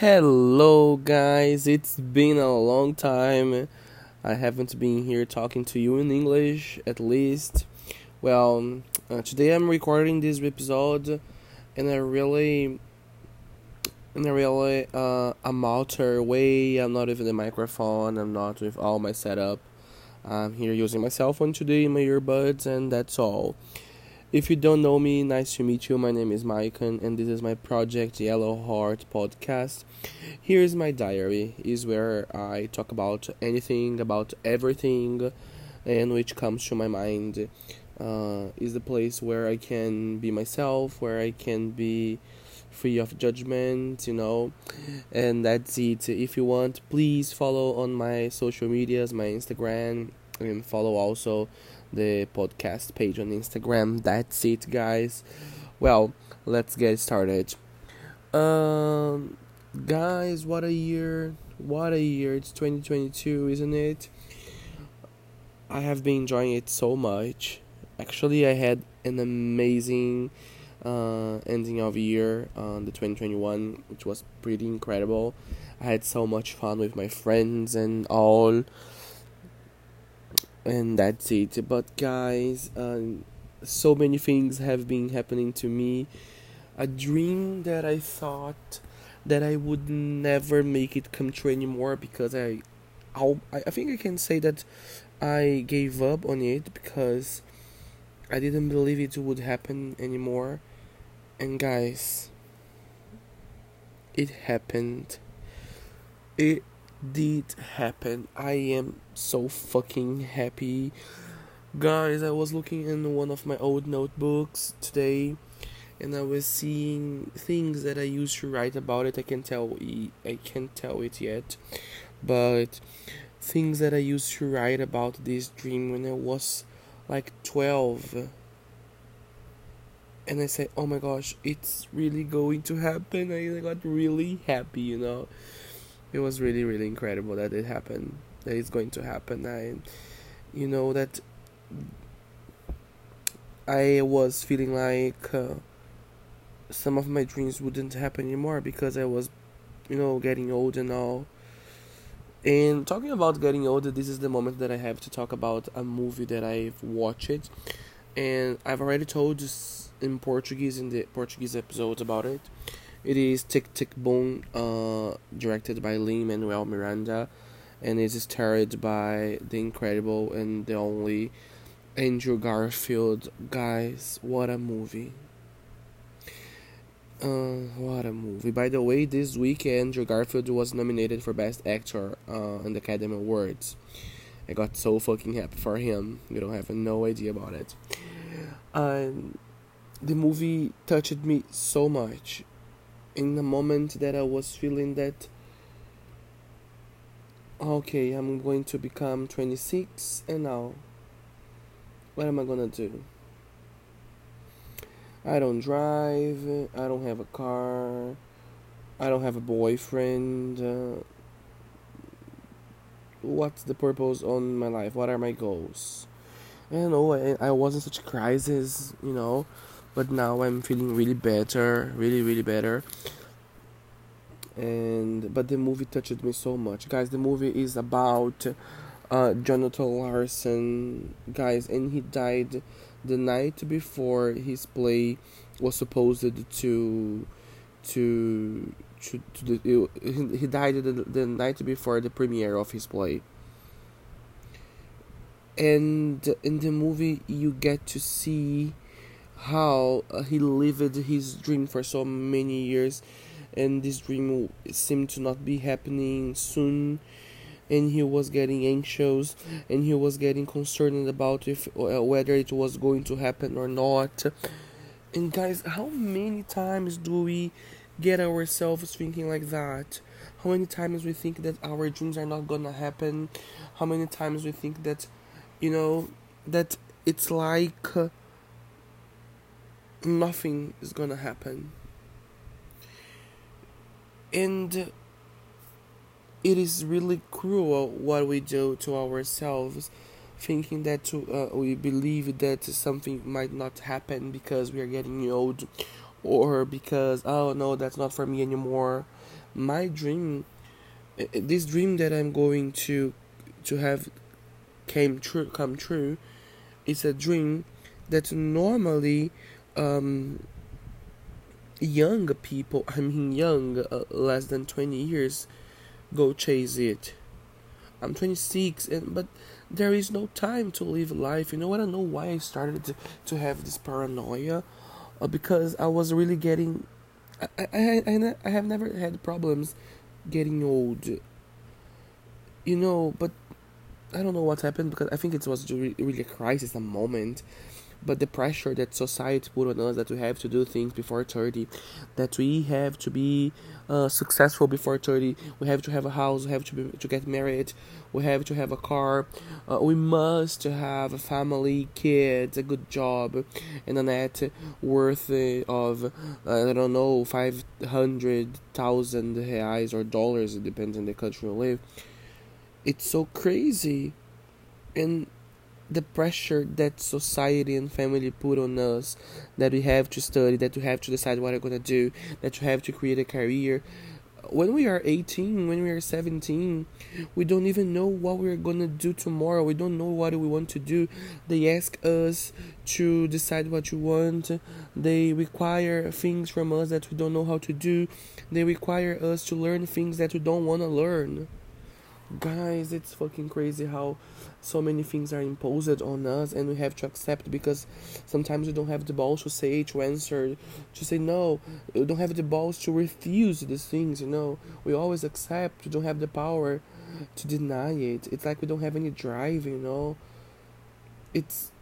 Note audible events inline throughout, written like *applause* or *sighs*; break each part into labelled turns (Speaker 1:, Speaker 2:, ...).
Speaker 1: Hello, guys. It's been a long time. I haven't been here talking to you in English, at least. Well, uh, today I'm recording this episode in a really, in a really uh, amateur way. I'm not with the microphone. I'm not with all my setup. I'm here using my cell phone today, my earbuds, and that's all. If you don't know me, nice to meet you. My name is Maicon, and this is my project Yellow Heart podcast. Here is my diary, is where I talk about anything, about everything, and which comes to my mind. Uh, is the place where I can be myself, where I can be free of judgment, you know, and that's it. If you want, please follow on my social medias, my Instagram, and follow also the podcast page on Instagram. That's it, guys. Well, let's get started. Um, guys, what a year! What a year! It's 2022, isn't it? I have been enjoying it so much. Actually, I had an amazing uh, ending of year on the 2021, which was pretty incredible. I had so much fun with my friends and all and that's it. But guys um, so many things have been happening to me. A dream that i thought that i would never make it come true anymore because i I'll, i think i can say that i gave up on it because i didn't believe it would happen anymore. And guys it happened. It did happen. I am so fucking happy. Guys, I was looking in one of my old notebooks today and I was seeing things that I used to write about it. I can tell I can't tell it yet. But things that I used to write about this dream when I was like 12 and I said, "Oh my gosh, it's really going to happen." I got really happy, you know it was really really incredible that it happened that it's going to happen. I you know that i was feeling like uh, some of my dreams wouldn't happen anymore because i was you know getting old and all. And talking about getting older this is the moment that i have to talk about a movie that i've watched. And i've already told in portuguese in the portuguese episodes about it it is Tick Tick Boom, uh, directed by Lin Manuel Miranda, and it is starred by the incredible and the only Andrew Garfield. Guys, what a movie! Uh, what a movie! By the way, this week Andrew Garfield was nominated for Best Actor uh, in the Academy Awards. I got so fucking happy for him. You don't have no idea about it. Um, the movie touched me so much in the moment that I was feeling that okay, I'm going to become 26 and now what am I gonna do? I don't drive, I don't have a car, I don't have a boyfriend. Uh, what's the purpose on my life? What are my goals? Don't know, I, I was in such a crisis, you know but now I'm feeling really better, really really better. And but the movie touched me so much, guys. The movie is about uh, Jonathan Larson, guys, and he died the night before his play was supposed to to to, to the, he died the, the night before the premiere of his play and in the movie you get to see how uh, he lived his dream for so many years and this dream seemed to not be happening soon and he was getting anxious and he was getting concerned about if uh, whether it was going to happen or not. And guys how many times do we get ourselves thinking like that? How many times we think that our dreams are not gonna happen? How many times we think that you know that it's like uh, nothing is gonna happen. And it is really cruel what we do to ourselves, thinking that to, uh, we believe that something might not happen because we are getting old, or because oh no, that's not for me anymore. my dream, uh, this dream that I'm going to to have came true come true, is a dream that normally um, young people, I mean young, uh, less than 20 years, go chase it. I'm 26, and but there is no time to live life. You know, I don't know why I started to, to have this paranoia, uh, because I was really getting, I, I, I, I have never had problems getting old. You know, but I don't know what happened because I think it was really a crisis, a moment but the pressure that society put on us that we have to do things before 30 that we have to be uh, successful before 30 we have to have a house we have to be, to get married we have to have a car uh, we must have a family kids a good job and a net worth of uh, i don't know 500000 reais or dollars it depends on the country you live. It's so crazy. And the pressure that society and family put on us that we have to study, that we have to decide what we're gonna do, that you have to create a career. When we are 18, when we are 17, we don't even know what we're gonna do tomorrow. We don't know what we want to do. They ask us to decide what you want. They require things from us that we don't know how to do. They require us to learn things that we don't wanna learn. Guys, it's fucking crazy how so many things are imposed on us and we have to accept because sometimes we don't have the balls to say to answer to say no. We don't have the balls to refuse these things you know. We always accept we don't have the power to deny it. It's like we don't have any drive you know. It's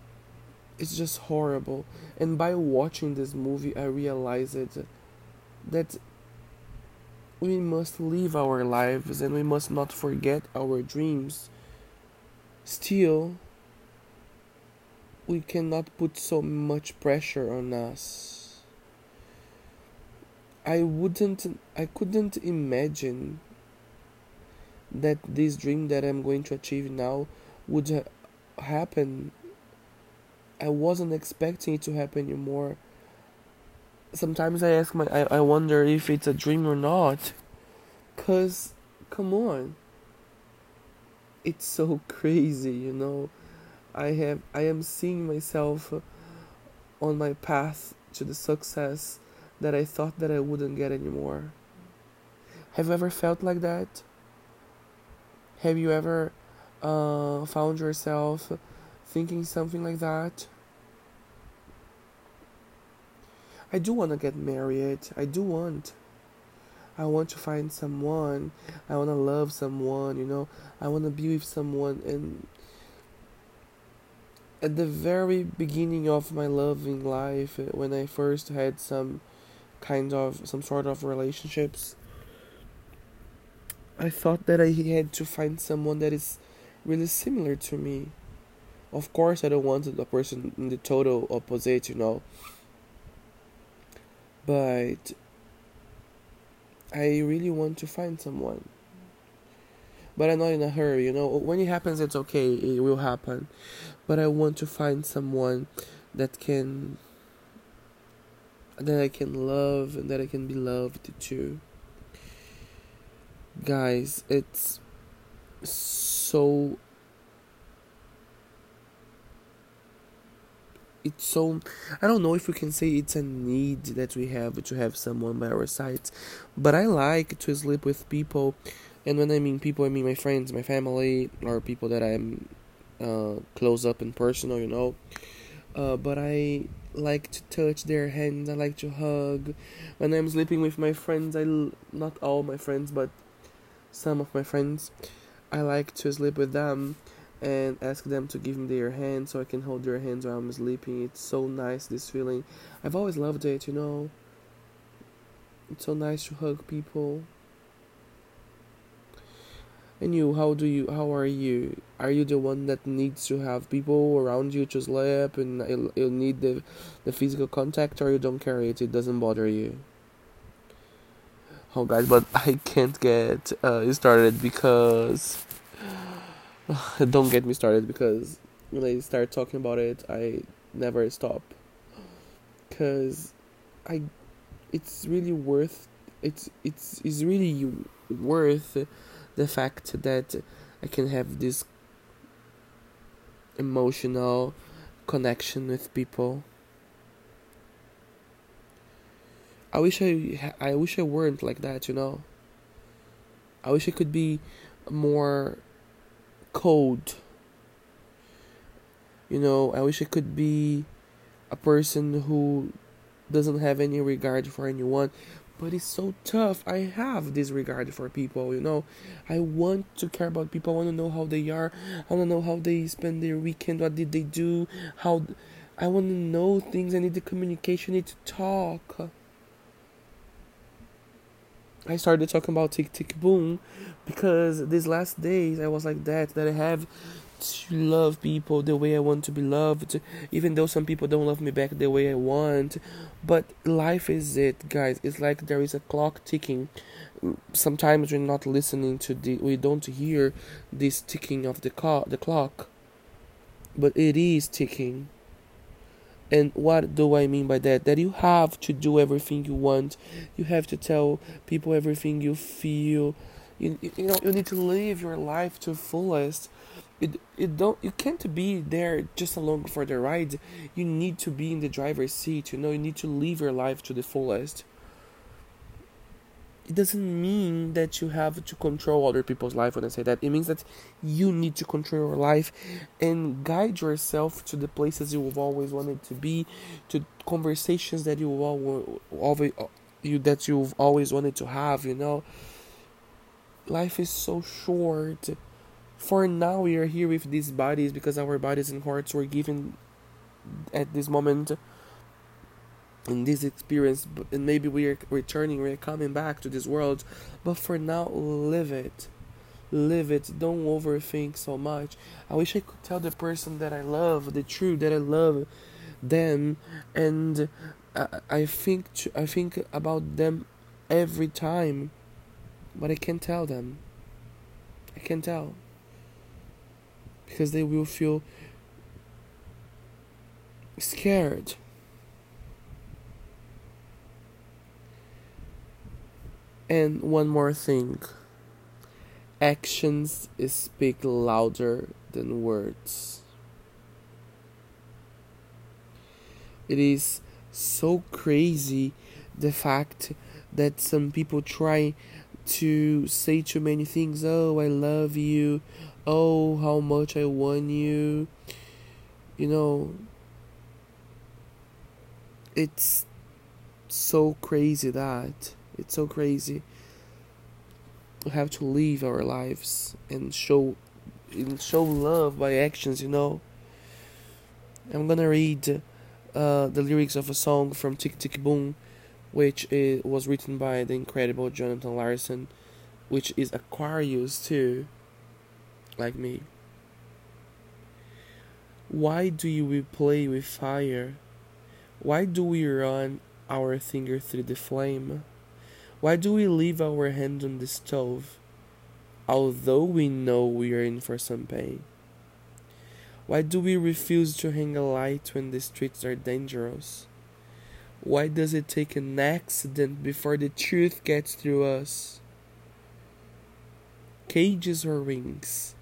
Speaker 1: it's just horrible. And by watching this movie i realized that we must live our lives and we must not forget our dreams Still, we cannot put so much pressure on us. I wouldn't, I couldn't imagine that this dream that I'm going to achieve now would ha- happen. I wasn't expecting it to happen anymore. Sometimes I ask my, I, I wonder if it's a dream or not. Cause, come on it's so *laughs* crazy, you know. I have I am seeing myself on my path to the success that I thought that I wouldn't get anymore. Have you ever felt like that? Have you ever uh, found yourself thinking something like that? I do want to get married. I do want. I want to find someone. I want to love someone, you know. I want to be with someone. And at the very beginning of my loving life, uh, when I first had some kind of, some sort of relationships, I thought that I had to find someone that is really similar to me. Of course, I don't want a person in the total opposite, you know. But I really want to find someone. But I'm not in a hurry, you know. When it happens, it's okay, it will happen. But I want to find someone that can. that I can love and that I can be loved too. Guys, it's so it's so I don't know if we can say it's a need that we have to have someone by our sides, but I like to sleep with people, and when I mean people, I mean my friends, my family, or people that I'm uh, close up and personal, you know. Uh, but I like to touch their hands. I like to hug. When I'm sleeping with my friends, I not all my friends, but some of my friends, I like to sleep with them and ask them to give me their hand so I can hold their hands while I'm sleeping. It's so nice this feeling. I've always loved it, you know. It's so nice to hug people. And you, how do you, how are you? Are you the one that needs to have people around you to sleep and you'll need the, the physical contact or you don't care it, it doesn't bother you? Oh guys, but *laughs* I can't get uh, started because *sighs* don't get me started because when I start talking about it, I never stop. Cause I, it's really worth it's it's it's really worth the fact that I can have this emotional connection with people. I wish I I wish I weren't like that, you know. I wish I could be more cold. You know, I wish I could be a person who doesn't have any regard for anyone. But it's so tough. I have this regard for people, you know. I want to care about people. I want to know how they are. I want to know how they spend their weekend. What did they do? How I want to know things. I need the communication. I need to talk. I started talking about Tick Tick Boom because these last days I was like that. That I have to love people the way I want to be loved, even though some people don't love me back the way I want. But life is it, guys. It's like there is a clock ticking. Sometimes we're not listening to the, we don't hear this ticking of the co- the clock, but it is ticking. And what do I mean by that? That you have to do everything you want. You have to tell people everything you feel. You, you know you need to live your life to fullest it it don't you can't be there just along for the ride you need to be in the driver's seat you know you need to live your life to the fullest it doesn't mean that you have to control other people's life when i say that. It means that you need to control your life and guide yourself to the places you've always wanted to be to conversations that you always you that you've always wanted to have you know? Life is so short. For now, we are here with these bodies because our bodies and hearts were given at this moment in this experience, and maybe we are returning, we're coming back to this world. But for now, live it. Live it. Don't overthink so much. I wish I could tell the person that I love the truth, that I love them, and I, I think I think about them every time, but I can't tell them. I can't tell because they will feel scared. And one more thing actions speak louder than words. It is so crazy the fact that some people try to say too many things. Oh, I love you oh, how much I want you. You know, it's so crazy that it's so crazy. We have to live our lives and show and show love by actions, you know. I'm gonna read uh, the lyrics of a song from Tick Tick Boom, which is, was written by the incredible Jonathan Larson, which is Aquarius too like me? Why do we play with fire? Why do we run our finger through the flame? Why do we leave our hand on the stove, although we know we are in for some pain? Why do we refuse to hang a light when the streets are dangerous? Why does it take an accident before the truth gets through us? Cages or rings?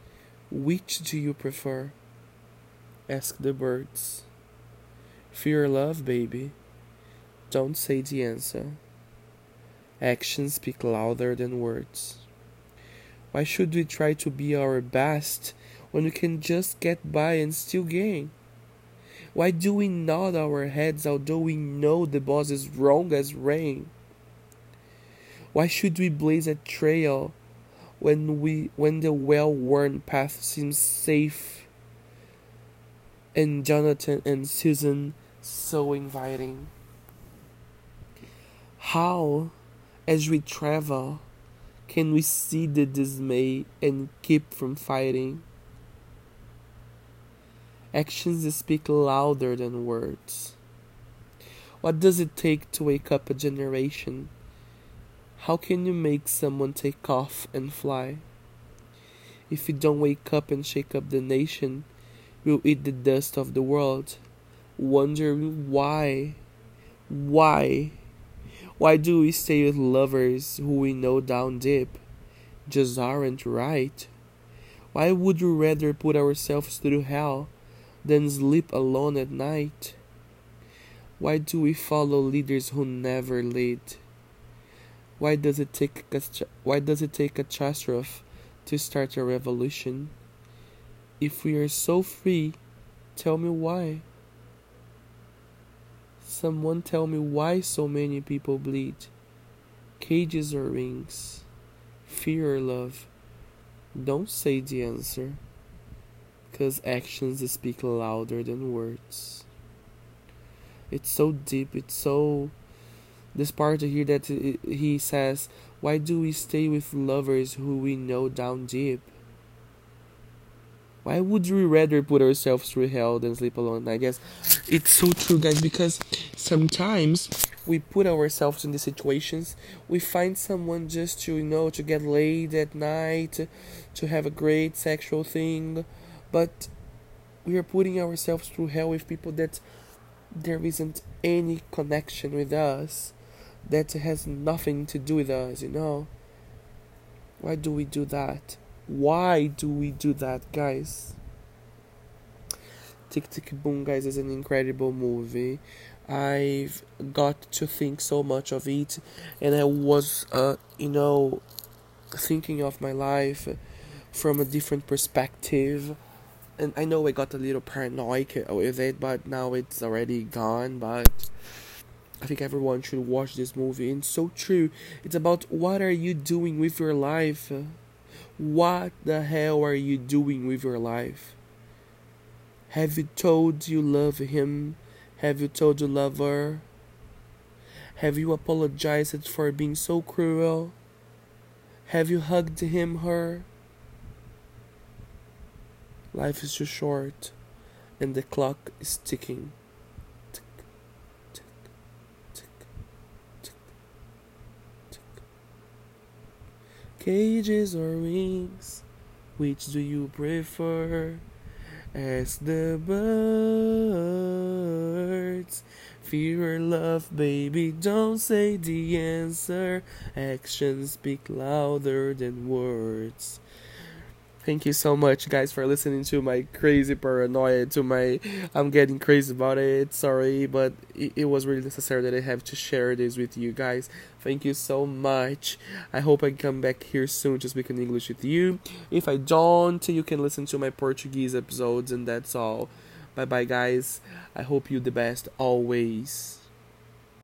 Speaker 1: Which do you prefer? Ask the birds. Fear love, baby. Don't say the answer. Actions speak louder than words. Why should we try to be our best when we can just get by and still gain? Why do we nod our heads although we know the boss is wrong as rain? Why should we blaze a trail when we when the well-worn path seems safe and Jonathan and Susan so inviting. How, as we travel, can we see the dismay and keep from fighting? Actions speak louder than words. What does it take to wake up a generation? How can you make someone take off and fly? If you don't wake up and shake up the nation, we'll eat the dust of the world, wondering why, why, Why do we stay with lovers who we know down deep just aren't right? Why would we rather put ourselves through hell than sleep alone at night? Why do we follow leaders who never lead? Why does it take why does it take a catastrophe to start a revolution? If we are so free, tell me why. Someone tell me why so many people bleed. Cages or rings? Fear or love? Don't say the answer. Because actions speak louder than words. It's so deep, it's so. This part here that he says, Why do we stay with lovers who we know down deep? Why would we rather put ourselves through hell than sleep alone? I guess it's so true, guys, because sometimes we put ourselves in these situations. We find someone just to, you know, to get laid at night, to have a great sexual thing, but we are putting ourselves through hell with people that there isn't any connection with us, that has nothing to do with us, you know. Why do we do that? Why do we do that, guys? Tick Tick Boom, guys, is an incredible movie. I've got to think so much of it, and I was, uh, you know, thinking of my life from a different perspective. And I know I got a little paranoid with it, but now it's already gone. But I think everyone should watch this movie. It's so true. It's about what are you doing with your life what the hell are you doing with your life? Have you told you love him? Have you told you love her? Have you apologized for being so cruel? Have you hugged him, her? Life is too short, and the clock is ticking. Cages or wings, which do you prefer? Ask the birds. Fear or love, baby, don't say the answer. Actions speak louder than words. Thank you so much, guys, for listening to my crazy paranoia, to my I'm getting crazy about it. Sorry, but it, it, was really necessary that I have to share this with you guys. Thank you so much. I hope I come back here soon to speak in English with you. If I don't, you can listen to my Portuguese episodes, and that's all. Bye bye, guys. I hope you the best always.